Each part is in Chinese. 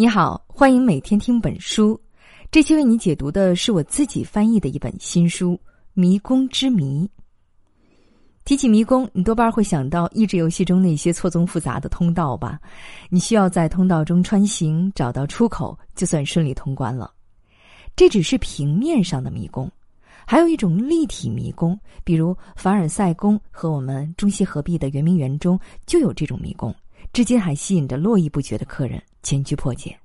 你好，欢迎每天听本书。这期为你解读的是我自己翻译的一本新书《迷宫之谜》。提起迷宫，你多半会想到益智游戏中那些错综复杂的通道吧？你需要在通道中穿行，找到出口，就算顺利通关了。这只是平面上的迷宫，还有一种立体迷宫，比如凡尔赛宫和我们中西合璧的圆明园中就有这种迷宫。至今还吸引着络绎不绝的客人前去破解。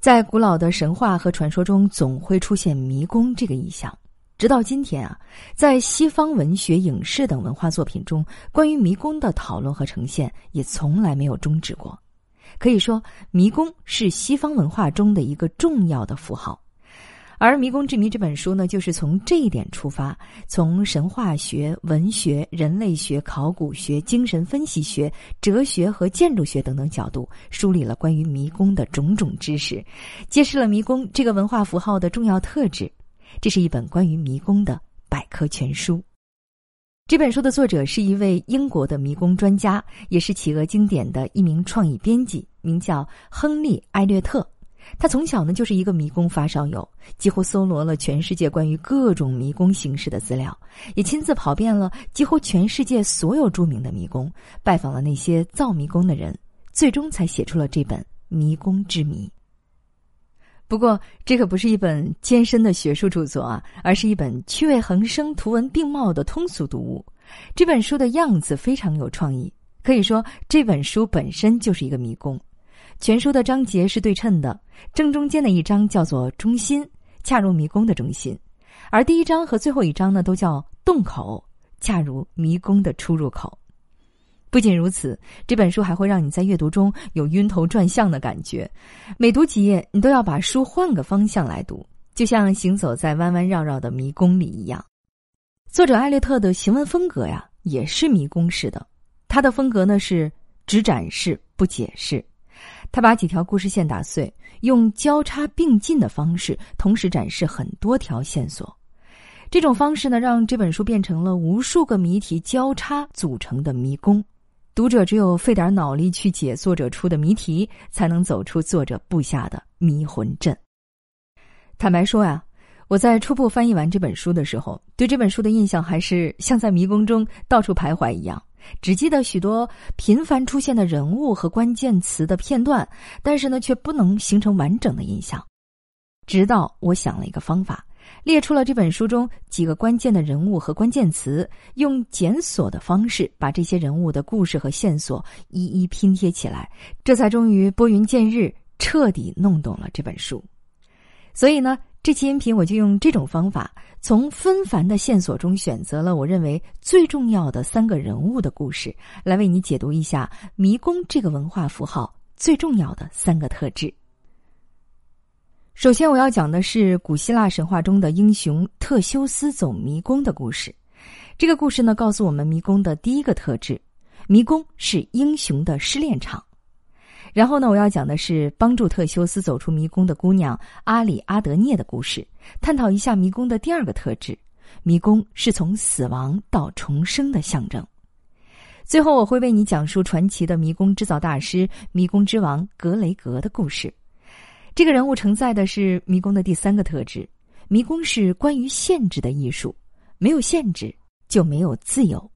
在古老的神话和传说中，总会出现迷宫这个意象。直到今天啊，在西方文学、影视等文化作品中，关于迷宫的讨论和呈现也从来没有终止过。可以说，迷宫是西方文化中的一个重要的符号。而《迷宫之谜》这本书呢，就是从这一点出发，从神话学、文学、人类学、考古学、精神分析学、哲学和建筑学等等角度，梳理了关于迷宫的种种知识，揭示了迷宫这个文化符号的重要特质。这是一本关于迷宫的百科全书。这本书的作者是一位英国的迷宫专家，也是企鹅经典的一名创意编辑，名叫亨利·艾略特。他从小呢就是一个迷宫发烧友，几乎搜罗了全世界关于各种迷宫形式的资料，也亲自跑遍了几乎全世界所有著名的迷宫，拜访了那些造迷宫的人，最终才写出了这本《迷宫之谜》。不过，这可不是一本艰深的学术著作啊，而是一本趣味横生、图文并茂的通俗读物。这本书的样子非常有创意，可以说这本书本身就是一个迷宫。全书的章节是对称的，正中间的一章叫做“中心”，恰如迷宫的中心；而第一章和最后一章呢，都叫“洞口”，恰如迷宫的出入口。不仅如此，这本书还会让你在阅读中有晕头转向的感觉，每读几页，你都要把书换个方向来读，就像行走在弯弯绕绕的迷宫里一样。作者艾略特的行文风格呀，也是迷宫式的，他的风格呢是只展示不解释。他把几条故事线打碎，用交叉并进的方式，同时展示很多条线索。这种方式呢，让这本书变成了无数个谜题交叉组成的迷宫。读者只有费点脑力去解作者出的谜题，才能走出作者布下的迷魂阵。坦白说呀，我在初步翻译完这本书的时候，对这本书的印象还是像在迷宫中到处徘徊一样。只记得许多频繁出现的人物和关键词的片段，但是呢，却不能形成完整的印象。直到我想了一个方法，列出了这本书中几个关键的人物和关键词，用检索的方式把这些人物的故事和线索一一拼贴起来，这才终于拨云见日，彻底弄懂了这本书。所以呢。这期音频我就用这种方法，从纷繁的线索中选择了我认为最重要的三个人物的故事，来为你解读一下迷宫这个文化符号最重要的三个特质。首先，我要讲的是古希腊神话中的英雄特修斯走迷宫的故事。这个故事呢，告诉我们迷宫的第一个特质：迷宫是英雄的试炼场。然后呢，我要讲的是帮助特修斯走出迷宫的姑娘阿里阿德涅的故事，探讨一下迷宫的第二个特质：迷宫是从死亡到重生的象征。最后，我会为你讲述传奇的迷宫制造大师、迷宫之王格雷格的故事。这个人物承载的是迷宫的第三个特质：迷宫是关于限制的艺术，没有限制就没有自由。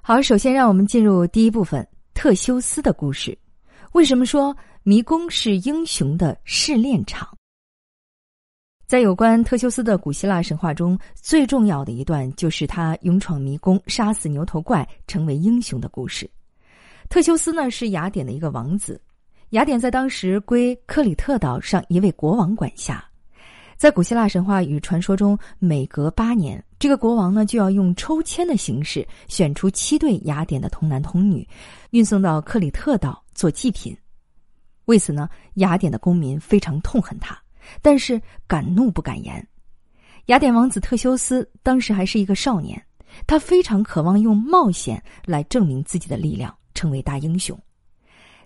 好，首先让我们进入第一部分——特修斯的故事。为什么说迷宫是英雄的试炼场？在有关特修斯的古希腊神话中，最重要的一段就是他勇闯迷宫、杀死牛头怪、成为英雄的故事。特修斯呢是雅典的一个王子，雅典在当时归克里特岛上一位国王管辖。在古希腊神话与传说中，每隔八年，这个国王呢就要用抽签的形式选出七对雅典的童男童女，运送到克里特岛。做祭品，为此呢，雅典的公民非常痛恨他，但是敢怒不敢言。雅典王子特修斯当时还是一个少年，他非常渴望用冒险来证明自己的力量，成为大英雄。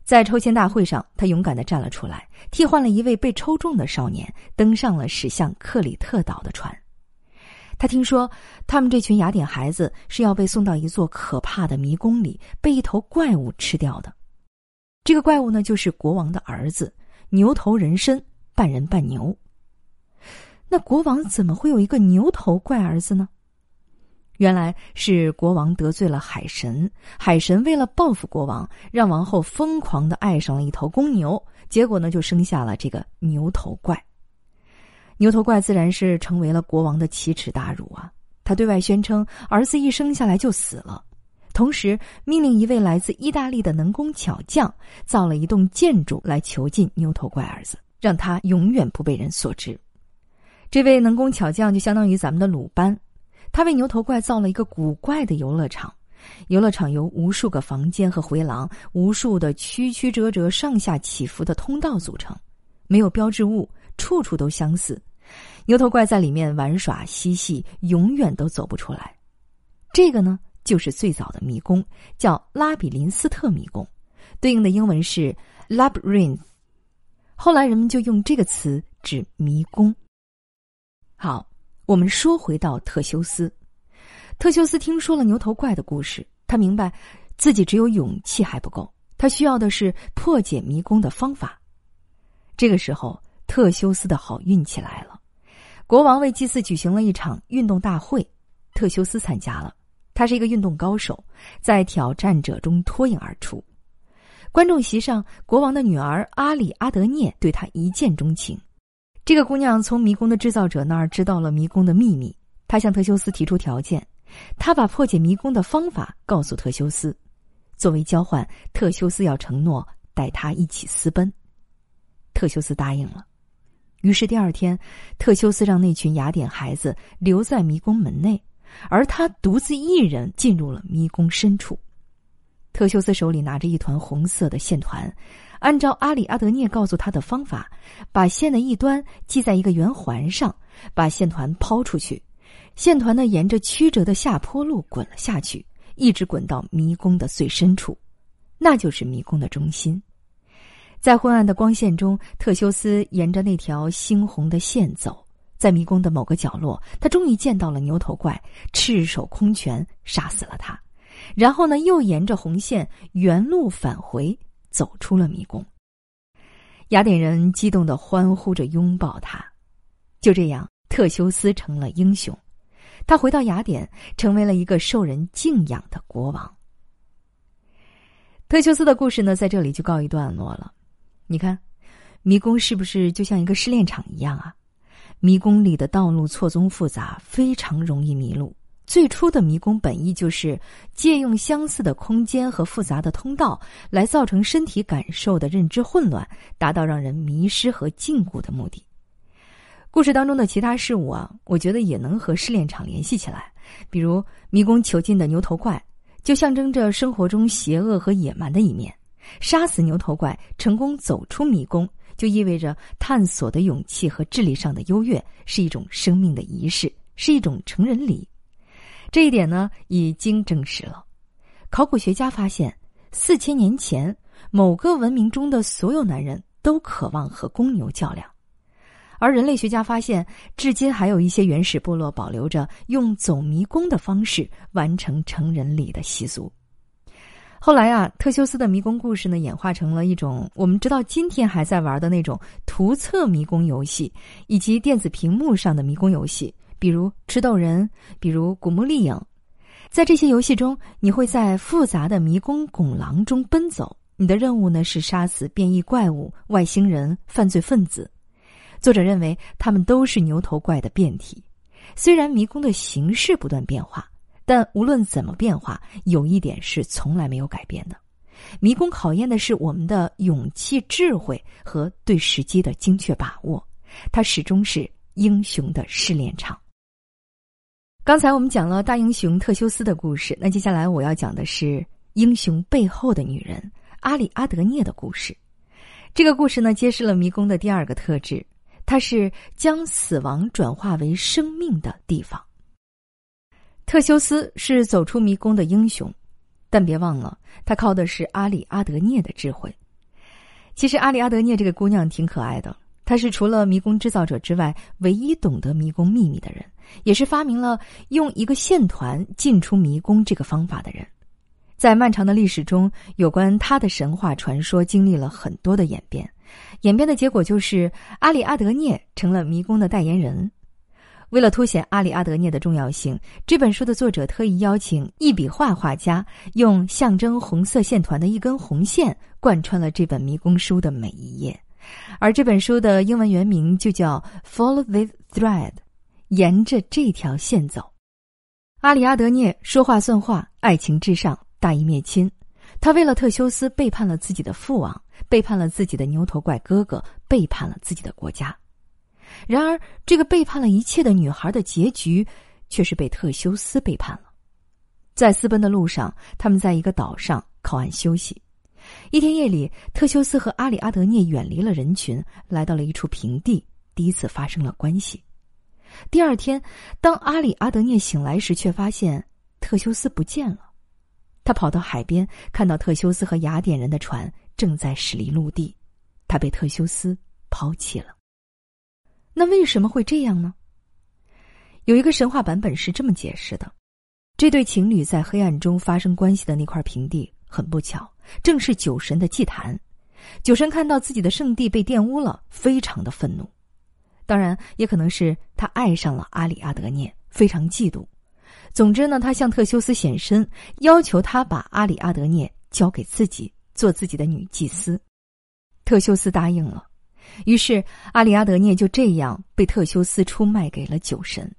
在抽签大会上，他勇敢的站了出来，替换了一位被抽中的少年，登上了驶向克里特岛的船。他听说，他们这群雅典孩子是要被送到一座可怕的迷宫里，被一头怪物吃掉的。这个怪物呢，就是国王的儿子，牛头人身，半人半牛。那国王怎么会有一个牛头怪儿子呢？原来是国王得罪了海神，海神为了报复国王，让王后疯狂的爱上了一头公牛，结果呢就生下了这个牛头怪。牛头怪自然是成为了国王的奇耻大辱啊！他对外宣称儿子一生下来就死了，同时命令一位来自意大利的能工巧匠造了一栋建筑来囚禁牛头怪儿子，让他永远不被人所知。这位能工巧匠就相当于咱们的鲁班。他为牛头怪造了一个古怪的游乐场，游乐场由无数个房间和回廊、无数的曲曲折折、上下起伏的通道组成，没有标志物，处处都相似。牛头怪在里面玩耍嬉戏，永远都走不出来。这个呢，就是最早的迷宫，叫拉比林斯特迷宫，对应的英文是 labyrinth。后来人们就用这个词指迷宫。好。我们说回到特修斯，特修斯听说了牛头怪的故事，他明白自己只有勇气还不够，他需要的是破解迷宫的方法。这个时候，特修斯的好运气来了，国王为祭祀举行了一场运动大会，特修斯参加了。他是一个运动高手，在挑战者中脱颖而出。观众席上，国王的女儿阿里阿德涅对他一见钟情。这个姑娘从迷宫的制造者那儿知道了迷宫的秘密，她向特修斯提出条件，她把破解迷宫的方法告诉特修斯，作为交换，特修斯要承诺带她一起私奔。特修斯答应了，于是第二天，特修斯让那群雅典孩子留在迷宫门内，而他独自一人进入了迷宫深处。特修斯手里拿着一团红色的线团。按照阿里阿德涅告诉他的方法，把线的一端系在一个圆环上，把线团抛出去，线团呢沿着曲折的下坡路滚了下去，一直滚到迷宫的最深处，那就是迷宫的中心。在昏暗的光线中，特修斯沿着那条猩红的线走，在迷宫的某个角落，他终于见到了牛头怪，赤手空拳杀死了他，然后呢又沿着红线原路返回。走出了迷宫，雅典人激动的欢呼着拥抱他。就这样，特修斯成了英雄。他回到雅典，成为了一个受人敬仰的国王。特修斯的故事呢，在这里就告一段落了。你看，迷宫是不是就像一个试炼场一样啊？迷宫里的道路错综复杂，非常容易迷路。最初的迷宫本意就是借用相似的空间和复杂的通道，来造成身体感受的认知混乱，达到让人迷失和禁锢的目的。故事当中的其他事物啊，我觉得也能和试炼场联系起来。比如迷宫囚禁的牛头怪，就象征着生活中邪恶和野蛮的一面；杀死牛头怪，成功走出迷宫，就意味着探索的勇气和智力上的优越，是一种生命的仪式，是一种成人礼。这一点呢，已经证实了。考古学家发现，四千年前，某个文明中的所有男人都渴望和公牛较量，而人类学家发现，至今还有一些原始部落保留着用走迷宫的方式完成成人礼的习俗。后来啊，特修斯的迷宫故事呢，演化成了一种我们直到今天还在玩的那种图册迷宫游戏，以及电子屏幕上的迷宫游戏。比如吃豆人，比如古墓丽影，在这些游戏中，你会在复杂的迷宫拱廊中奔走。你的任务呢是杀死变异怪物、外星人、犯罪分子。作者认为他们都是牛头怪的变体。虽然迷宫的形式不断变化，但无论怎么变化，有一点是从来没有改变的：迷宫考验的是我们的勇气、智慧和对时机的精确把握。它始终是英雄的试炼场。刚才我们讲了大英雄特修斯的故事，那接下来我要讲的是英雄背后的女人阿里阿德涅的故事。这个故事呢，揭示了迷宫的第二个特质，它是将死亡转化为生命的地方。特修斯是走出迷宫的英雄，但别忘了，他靠的是阿里阿德涅的智慧。其实，阿里阿德涅这个姑娘挺可爱的。她是除了迷宫制造者之外唯一懂得迷宫秘密的人，也是发明了用一个线团进出迷宫这个方法的人。在漫长的历史中，有关他的神话传说经历了很多的演变，演变的结果就是阿里阿德涅成了迷宫的代言人。为了凸显阿里阿德涅的重要性，这本书的作者特意邀请一笔画画家，用象征红色线团的一根红线贯穿了这本迷宫书的每一页。而这本书的英文原名就叫《Follow this Thread》，沿着这条线走。阿里阿德涅说话算话，爱情至上，大义灭亲。他为了特修斯背叛了自己的父王，背叛了自己的牛头怪哥哥，背叛了自己的国家。然而，这个背叛了一切的女孩的结局，却是被特修斯背叛了。在私奔的路上，他们在一个岛上靠岸休息。一天夜里，特修斯和阿里阿德涅远离了人群，来到了一处平地，第一次发生了关系。第二天，当阿里阿德涅醒来时，却发现特修斯不见了。他跑到海边，看到特修斯和雅典人的船正在驶离陆地，他被特修斯抛弃了。那为什么会这样呢？有一个神话版本是这么解释的：这对情侣在黑暗中发生关系的那块平地，很不巧，正是酒神的祭坛。酒神看到自己的圣地被玷污了，非常的愤怒。当然，也可能是他爱上了阿里阿德涅，非常嫉妒。总之呢，他向特修斯显身，要求他把阿里阿德涅交给自己，做自己的女祭司。特修斯答应了，于是阿里阿德涅就这样被特修斯出卖给了酒神。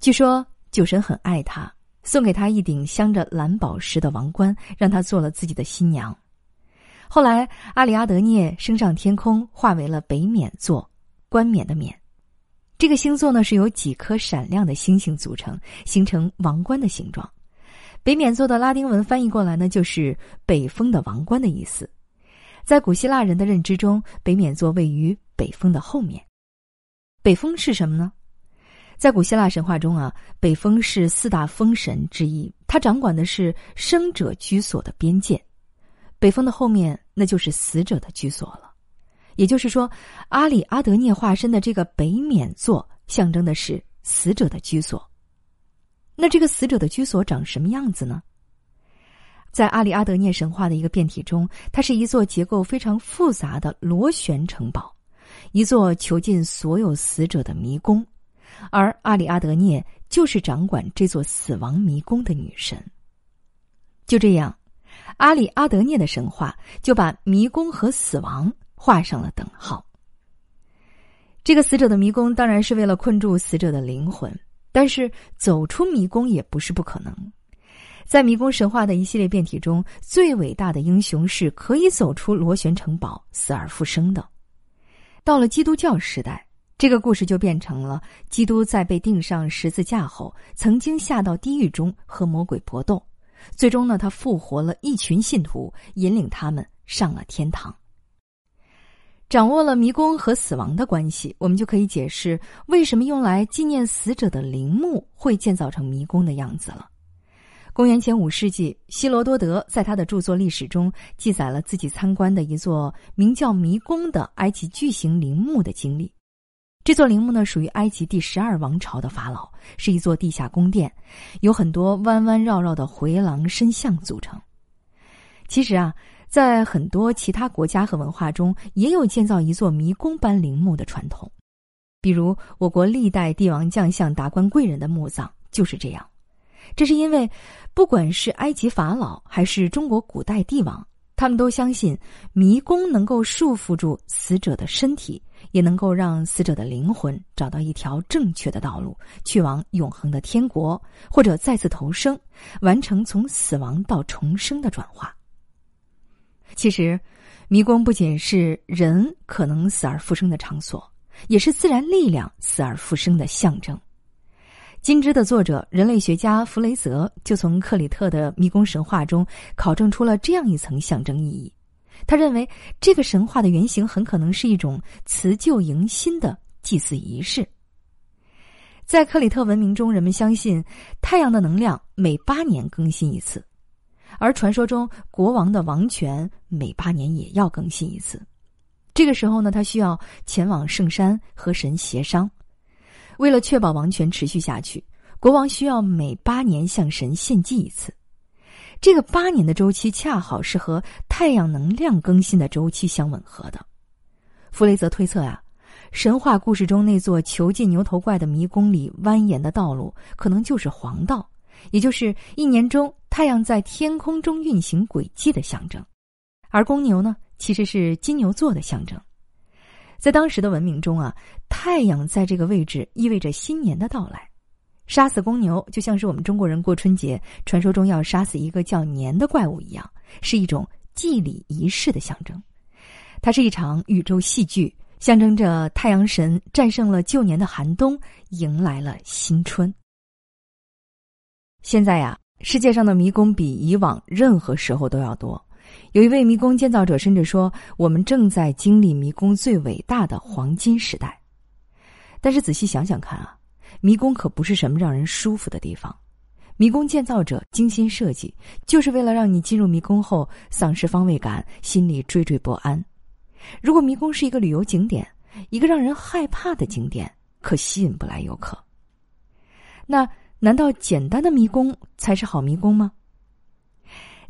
据说酒神很爱他，送给他一顶镶着蓝宝石的王冠，让他做了自己的新娘。后来，阿里阿德涅升上天空，化为了北冕座。冠冕的冕，这个星座呢是由几颗闪亮的星星组成，形成王冠的形状。北冕座的拉丁文翻译过来呢，就是北风的王冠的意思。在古希腊人的认知中，北冕座位于北风的后面。北风是什么呢？在古希腊神话中啊，北风是四大风神之一，它掌管的是生者居所的边界。北风的后面，那就是死者的居所了。也就是说，阿里阿德涅化身的这个北冕座，象征的是死者的居所。那这个死者的居所长什么样子呢？在阿里阿德涅神话的一个变体中，它是一座结构非常复杂的螺旋城堡，一座囚禁所有死者的迷宫，而阿里阿德涅就是掌管这座死亡迷宫的女神。就这样，阿里阿德涅的神话就把迷宫和死亡。画上了等号。这个死者的迷宫当然是为了困住死者的灵魂，但是走出迷宫也不是不可能。在迷宫神话的一系列变体中，最伟大的英雄是可以走出螺旋城堡、死而复生的。到了基督教时代，这个故事就变成了基督在被钉上十字架后，曾经下到地狱中和魔鬼搏斗，最终呢，他复活了一群信徒，引领他们上了天堂。掌握了迷宫和死亡的关系，我们就可以解释为什么用来纪念死者的陵墓会建造成迷宫的样子了。公元前五世纪，希罗多德在他的著作《历史》中记载了自己参观的一座名叫迷宫的埃及巨型陵墓的经历。这座陵墓呢，属于埃及第十二王朝的法老，是一座地下宫殿，有很多弯弯绕绕的回廊深巷组成。其实啊。在很多其他国家和文化中，也有建造一座迷宫般陵墓的传统，比如我国历代帝王将相、达官贵人的墓葬就是这样。这是因为，不管是埃及法老还是中国古代帝王，他们都相信迷宫能够束缚住死者的身体，也能够让死者的灵魂找到一条正确的道路，去往永恒的天国，或者再次投生，完成从死亡到重生的转化。其实，迷宫不仅是人可能死而复生的场所，也是自然力量死而复生的象征。《金枝》的作者、人类学家弗雷泽就从克里特的迷宫神话中考证出了这样一层象征意义。他认为，这个神话的原型很可能是一种辞旧迎新的祭祀仪式。在克里特文明中，人们相信太阳的能量每八年更新一次。而传说中，国王的王权每八年也要更新一次。这个时候呢，他需要前往圣山和神协商。为了确保王权持续下去，国王需要每八年向神献祭一次。这个八年的周期恰好是和太阳能量更新的周期相吻合的。弗雷泽推测啊，神话故事中那座囚禁牛头怪的迷宫里蜿蜒的道路，可能就是黄道，也就是一年中太阳在天空中运行轨迹的象征。而公牛呢，其实是金牛座的象征。在当时的文明中啊，太阳在这个位置意味着新年的到来。杀死公牛，就像是我们中国人过春节传说中要杀死一个叫年的怪物一样，是一种祭礼仪式的象征。它是一场宇宙戏剧，象征着太阳神战胜了旧年的寒冬，迎来了新春。现在呀，世界上的迷宫比以往任何时候都要多。有一位迷宫建造者甚至说：“我们正在经历迷宫最伟大的黄金时代。”但是仔细想想看啊，迷宫可不是什么让人舒服的地方。迷宫建造者精心设计，就是为了让你进入迷宫后丧失方位感，心里惴惴不安。如果迷宫是一个旅游景点，一个让人害怕的景点，可吸引不来游客。那难道简单的迷宫才是好迷宫吗？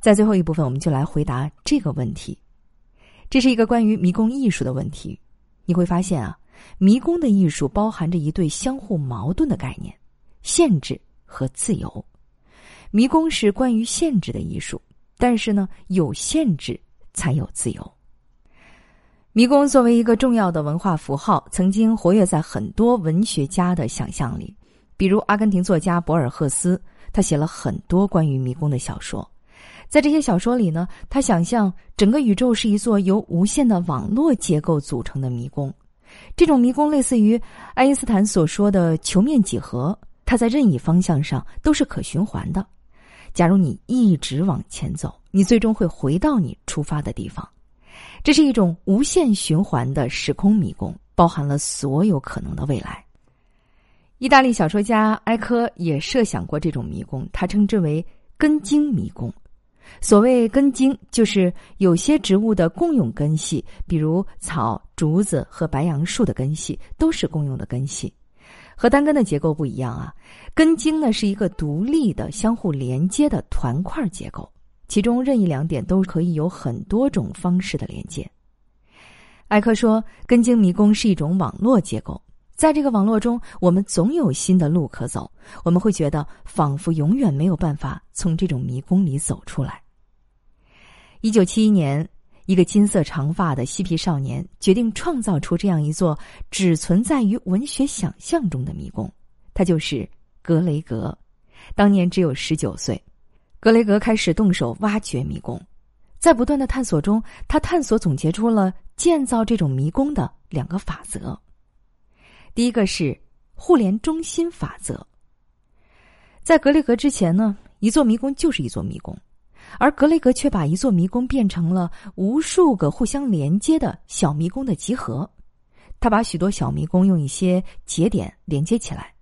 在最后一部分，我们就来回答这个问题。这是一个关于迷宫艺术的问题。你会发现啊，迷宫的艺术包含着一对相互矛盾的概念：限制和自由。迷宫是关于限制的艺术，但是呢，有限制才有自由。迷宫作为一个重要的文化符号，曾经活跃在很多文学家的想象里。比如阿根廷作家博尔赫斯，他写了很多关于迷宫的小说。在这些小说里呢，他想象整个宇宙是一座由无限的网络结构组成的迷宫。这种迷宫类似于爱因斯坦所说的球面几何，它在任意方向上都是可循环的。假如你一直往前走，你最终会回到你出发的地方。这是一种无限循环的时空迷宫，包含了所有可能的未来。意大利小说家埃科也设想过这种迷宫，他称之为根茎迷宫。所谓根茎，就是有些植物的共用根系，比如草、竹子和白杨树的根系都是共用的根系。和单根的结构不一样啊，根茎呢是一个独立的、相互连接的团块结构，其中任意两点都可以有很多种方式的连接。艾克说，根茎迷宫是一种网络结构，在这个网络中，我们总有新的路可走，我们会觉得仿佛永远没有办法从这种迷宫里走出来。一九七一年，一个金色长发的嬉皮少年决定创造出这样一座只存在于文学想象中的迷宫。他就是格雷格，当年只有十九岁。格雷格开始动手挖掘迷宫，在不断的探索中，他探索总结出了建造这种迷宫的两个法则。第一个是互联中心法则。在格雷格之前呢，一座迷宫就是一座迷宫。而格雷格却把一座迷宫变成了无数个互相连接的小迷宫的集合。他把许多小迷宫用一些节点连接起来，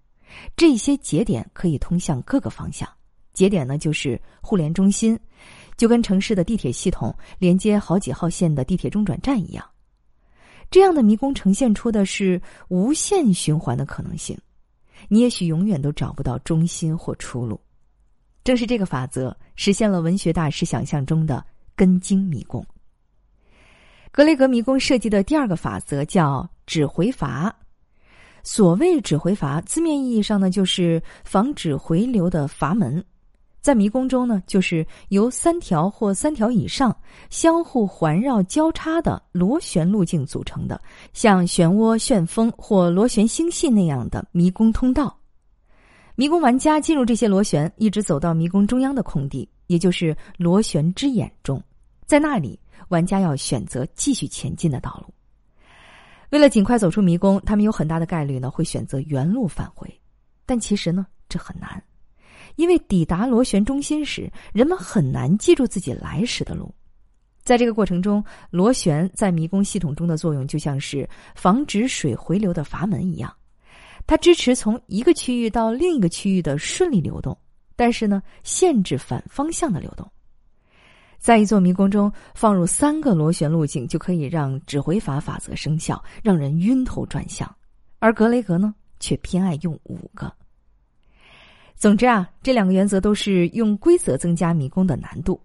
这些节点可以通向各个方向。节点呢，就是互联中心，就跟城市的地铁系统连接好几号线的地铁中转站一样。这样的迷宫呈现出的是无限循环的可能性，你也许永远都找不到中心或出路。正是这个法则实现了文学大师想象中的根茎迷宫。格雷格迷宫设计的第二个法则叫指回阀。所谓指回阀，字面意义上呢，就是防止回流的阀门。在迷宫中呢，就是由三条或三条以上相互环绕交叉的螺旋路径组成的，像漩涡、旋风或螺旋星系那样的迷宫通道。迷宫玩家进入这些螺旋，一直走到迷宫中央的空地，也就是螺旋之眼中。在那里，玩家要选择继续前进的道路。为了尽快走出迷宫，他们有很大的概率呢会选择原路返回。但其实呢，这很难，因为抵达螺旋中心时，人们很难记住自己来时的路。在这个过程中，螺旋在迷宫系统中的作用就像是防止水回流的阀门一样。它支持从一个区域到另一个区域的顺利流动，但是呢，限制反方向的流动。在一座迷宫中放入三个螺旋路径，就可以让指挥法法则生效，让人晕头转向。而格雷格呢，却偏爱用五个。总之啊，这两个原则都是用规则增加迷宫的难度。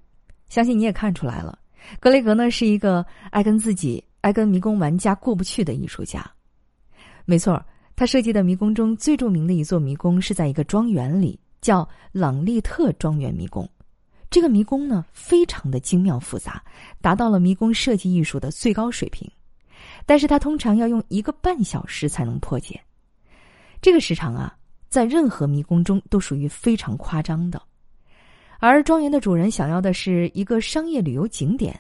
相信你也看出来了，格雷格呢是一个爱跟自己爱跟迷宫玩家过不去的艺术家。没错，他设计的迷宫中最著名的一座迷宫是在一个庄园里，叫朗利特庄园迷宫。这个迷宫呢，非常的精妙复杂，达到了迷宫设计艺术的最高水平。但是他通常要用一个半小时才能破解，这个时长啊，在任何迷宫中都属于非常夸张的。而庄园的主人想要的是一个商业旅游景点，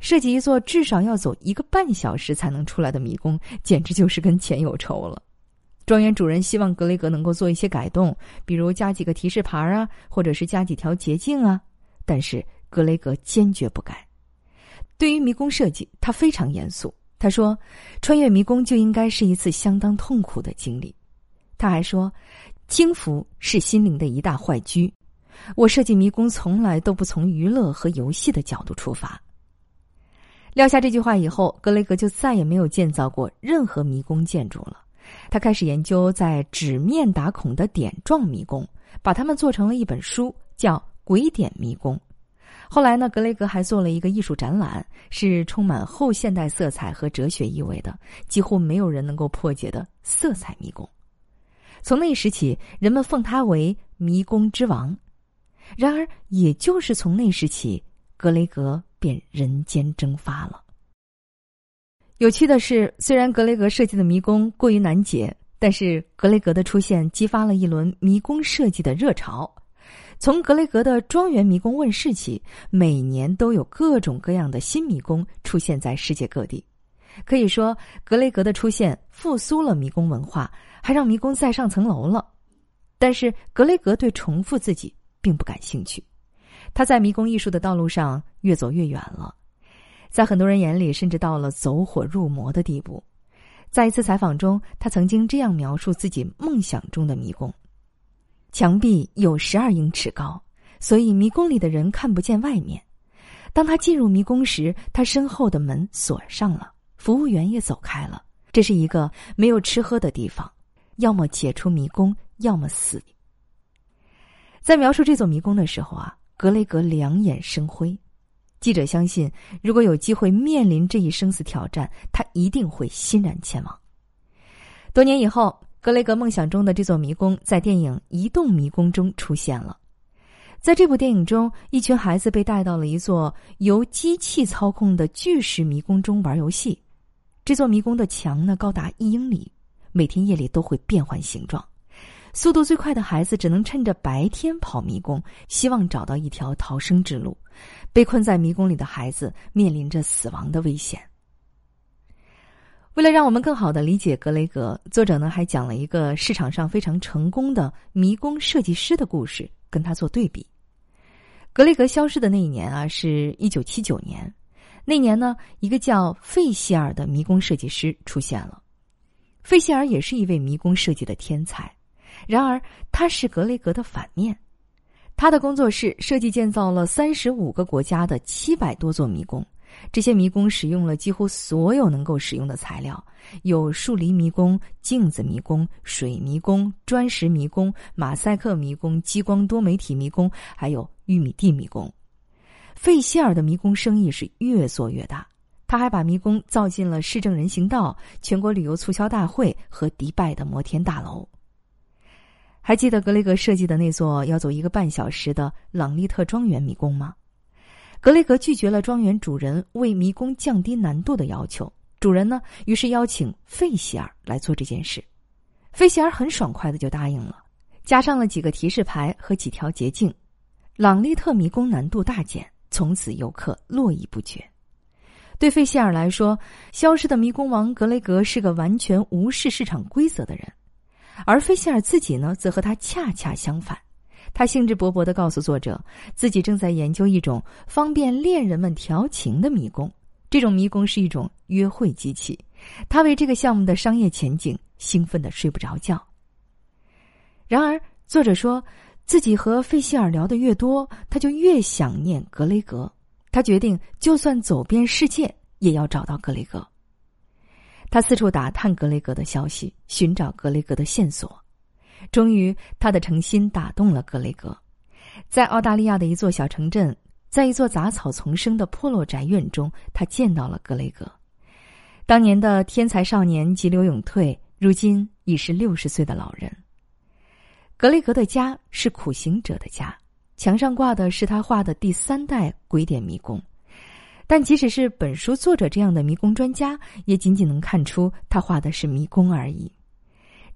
设计一座至少要走一个半小时才能出来的迷宫，简直就是跟钱有仇了。庄园主人希望格雷格能够做一些改动，比如加几个提示牌啊，或者是加几条捷径啊，但是格雷格坚决不改。对于迷宫设计，他非常严肃。他说：“穿越迷宫就应该是一次相当痛苦的经历。”他还说：“轻浮是心灵的一大坏居。”我设计迷宫从来都不从娱乐和游戏的角度出发。撂下这句话以后，格雷格就再也没有建造过任何迷宫建筑了。他开始研究在纸面打孔的点状迷宫，把它们做成了一本书，叫《鬼点迷宫》。后来呢，格雷格还做了一个艺术展览，是充满后现代色彩和哲学意味的，几乎没有人能够破解的色彩迷宫。从那时起，人们奉他为迷宫之王。然而，也就是从那时起，格雷格便人间蒸发了。有趣的是，虽然格雷格设计的迷宫过于难解，但是格雷格的出现激发了一轮迷宫设计的热潮。从格雷格的庄园迷宫问世起，每年都有各种各样的新迷宫出现在世界各地。可以说，格雷格的出现复苏了迷宫文化，还让迷宫再上层楼了。但是，格雷格对重复自己并不感兴趣，他在迷宫艺术的道路上越走越远了，在很多人眼里，甚至到了走火入魔的地步。在一次采访中，他曾经这样描述自己梦想中的迷宫。墙壁有十二英尺高，所以迷宫里的人看不见外面。当他进入迷宫时，他身后的门锁上了，服务员也走开了。这是一个没有吃喝的地方，要么解除迷宫，要么死。在描述这座迷宫的时候啊，格雷格两眼生辉。记者相信，如果有机会面临这一生死挑战，他一定会欣然前往。多年以后。格雷格梦想中的这座迷宫在电影《移动迷宫》中出现了。在这部电影中，一群孩子被带到了一座由机器操控的巨石迷宫中玩游戏。这座迷宫的墙呢高达一英里，每天夜里都会变换形状。速度最快的孩子只能趁着白天跑迷宫，希望找到一条逃生之路。被困在迷宫里的孩子面临着死亡的危险。为了让我们更好的理解格雷格，作者呢还讲了一个市场上非常成功的迷宫设计师的故事，跟他做对比。格雷格消失的那一年啊，是一九七九年。那年呢，一个叫费希尔的迷宫设计师出现了。费希尔也是一位迷宫设计的天才，然而他是格雷格的反面。他的工作室设计建造了三十五个国家的七百多座迷宫。这些迷宫使用了几乎所有能够使用的材料，有树篱迷宫、镜子迷宫、水迷宫、砖石迷宫、马赛克迷宫、激光多媒体迷宫，还有玉米地迷宫。费希尔的迷宫生意是越做越大，他还把迷宫造进了市政人行道、全国旅游促销大会和迪拜的摩天大楼。还记得格雷格设计的那座要走一个半小时的朗利特庄园迷宫吗？格雷格拒绝了庄园主人为迷宫降低难度的要求，主人呢，于是邀请费希尔来做这件事。费希尔很爽快的就答应了，加上了几个提示牌和几条捷径，朗利特迷宫难度大减，从此游客络绎不绝。对费希尔来说，消失的迷宫王格雷格是个完全无视市场规则的人，而费希尔自己呢，则和他恰恰相反。他兴致勃勃的告诉作者，自己正在研究一种方便恋人们调情的迷宫。这种迷宫是一种约会机器。他为这个项目的商业前景兴奋的睡不着觉。然而，作者说自己和费希尔聊得越多，他就越想念格雷格。他决定，就算走遍世界，也要找到格雷格。他四处打探格雷格的消息，寻找格雷格的线索。终于，他的诚心打动了格雷格。在澳大利亚的一座小城镇，在一座杂草丛生的破落宅院中，他见到了格雷格。当年的天才少年急流勇退，如今已是六十岁的老人。格雷格的家是苦行者的家，墙上挂的是他画的第三代鬼点迷宫。但即使是本书作者这样的迷宫专家，也仅仅能看出他画的是迷宫而已。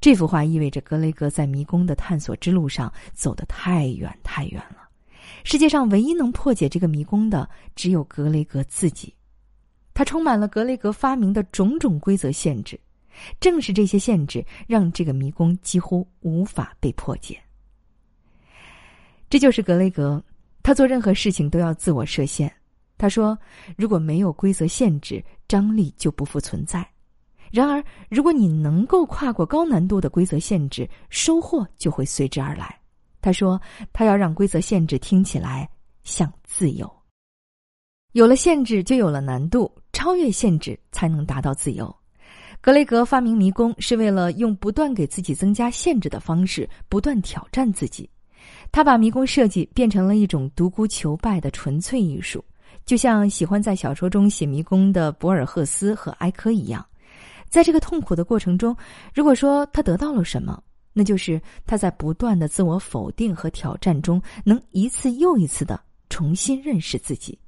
这幅画意味着格雷格在迷宫的探索之路上走得太远太远了。世界上唯一能破解这个迷宫的，只有格雷格自己。他充满了格雷格发明的种种规则限制，正是这些限制让这个迷宫几乎无法被破解。这就是格雷格，他做任何事情都要自我设限。他说：“如果没有规则限制，张力就不复存在。然而，如果你能够跨过高难度的规则限制，收获就会随之而来。”他说：“他要让规则限制听起来像自由。有了限制，就有了难度，超越限制才能达到自由。”格雷格发明迷宫是为了用不断给自己增加限制的方式，不断挑战自己。他把迷宫设计变成了一种独孤求败的纯粹艺术。就像喜欢在小说中写迷宫的博尔赫斯和埃科一样，在这个痛苦的过程中，如果说他得到了什么，那就是他在不断的自我否定和挑战中，能一次又一次的重新认识自己。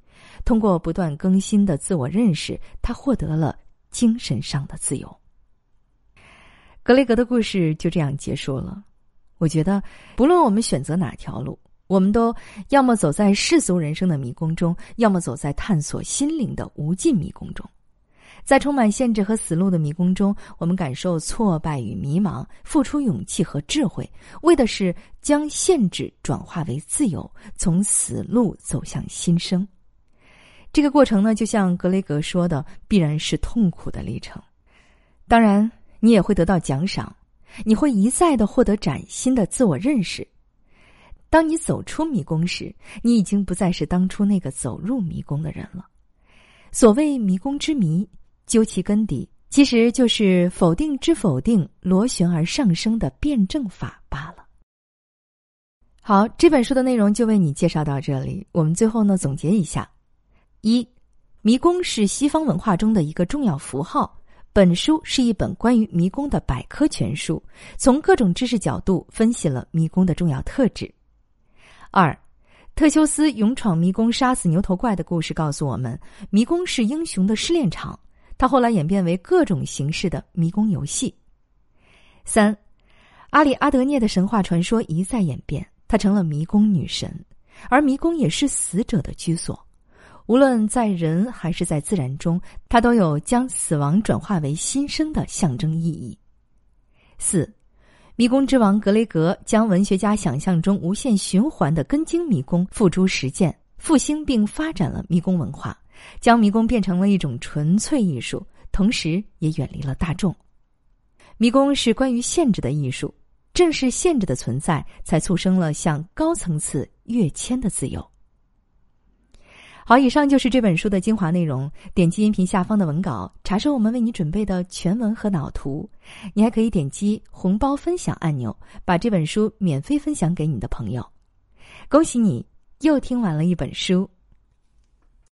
通过不断更新的自我认识，他获得了精神上的自由。格雷格的故事就这样结束了。我觉得，不论我们选择哪条路。我们都要么走在世俗人生的迷宫中，要么走在探索心灵的无尽迷宫中。在充满限制和死路的迷宫中，我们感受挫败与迷茫，付出勇气和智慧，为的是将限制转化为自由，从死路走向新生。这个过程呢，就像格雷格说的，必然是痛苦的历程。当然，你也会得到奖赏，你会一再的获得崭新的自我认识。当你走出迷宫时，你已经不再是当初那个走入迷宫的人了。所谓迷宫之谜，究其根底，其实就是否定之否定，螺旋而上升的辩证法罢了。好，这本书的内容就为你介绍到这里。我们最后呢，总结一下：一，迷宫是西方文化中的一个重要符号。本书是一本关于迷宫的百科全书，从各种知识角度分析了迷宫的重要特质。二，特修斯勇闯迷宫杀死牛头怪的故事告诉我们，迷宫是英雄的试炼场。它后来演变为各种形式的迷宫游戏。三，阿里阿德涅的神话传说一再演变，她成了迷宫女神，而迷宫也是死者的居所。无论在人还是在自然中，它都有将死亡转化为新生的象征意义。四。迷宫之王格雷格将文学家想象中无限循环的根茎迷宫付诸实践，复兴并发展了迷宫文化，将迷宫变成了一种纯粹艺术，同时也远离了大众。迷宫是关于限制的艺术，正是限制的存在，才促生了向高层次跃迁的自由。好，以上就是这本书的精华内容。点击音频下方的文稿，查收我们为你准备的全文和脑图。你还可以点击红包分享按钮，把这本书免费分享给你的朋友。恭喜你，又听完了一本书。